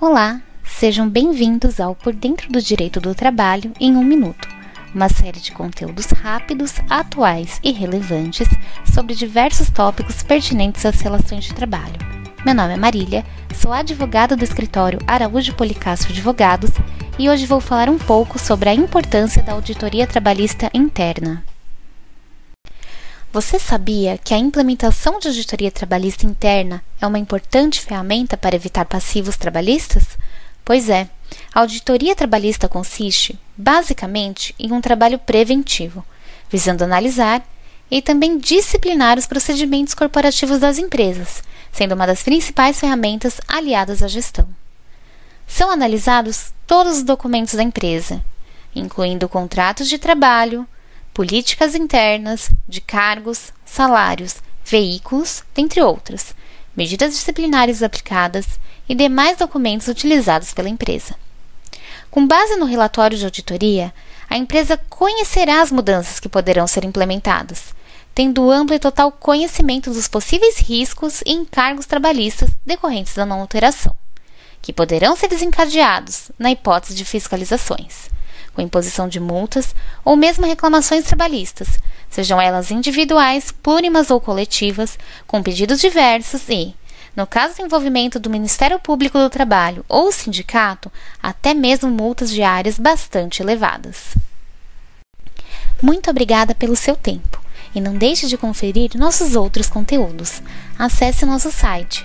Olá, sejam bem-vindos ao Por Dentro do Direito do Trabalho em um Minuto, uma série de conteúdos rápidos, atuais e relevantes sobre diversos tópicos pertinentes às relações de trabalho. Meu nome é Marília, sou advogada do escritório Araújo Policastro Advogados e hoje vou falar um pouco sobre a importância da auditoria trabalhista interna. Você sabia que a implementação de auditoria trabalhista interna é uma importante ferramenta para evitar passivos trabalhistas? Pois é, a auditoria trabalhista consiste, basicamente, em um trabalho preventivo, visando analisar e também disciplinar os procedimentos corporativos das empresas, sendo uma das principais ferramentas aliadas à gestão. São analisados todos os documentos da empresa, incluindo contratos de trabalho, políticas internas, de cargos, salários, veículos, dentre outras, medidas disciplinares aplicadas e demais documentos utilizados pela empresa. Com base no relatório de auditoria, a empresa conhecerá as mudanças que poderão ser implementadas, tendo amplo e total conhecimento dos possíveis riscos e encargos trabalhistas decorrentes da não alteração, que poderão ser desencadeados na hipótese de fiscalizações com imposição de multas ou mesmo reclamações trabalhistas, sejam elas individuais, plurimas ou coletivas, com pedidos diversos e, no caso do envolvimento do Ministério Público do Trabalho ou sindicato, até mesmo multas diárias bastante elevadas. Muito obrigada pelo seu tempo e não deixe de conferir nossos outros conteúdos. Acesse nosso site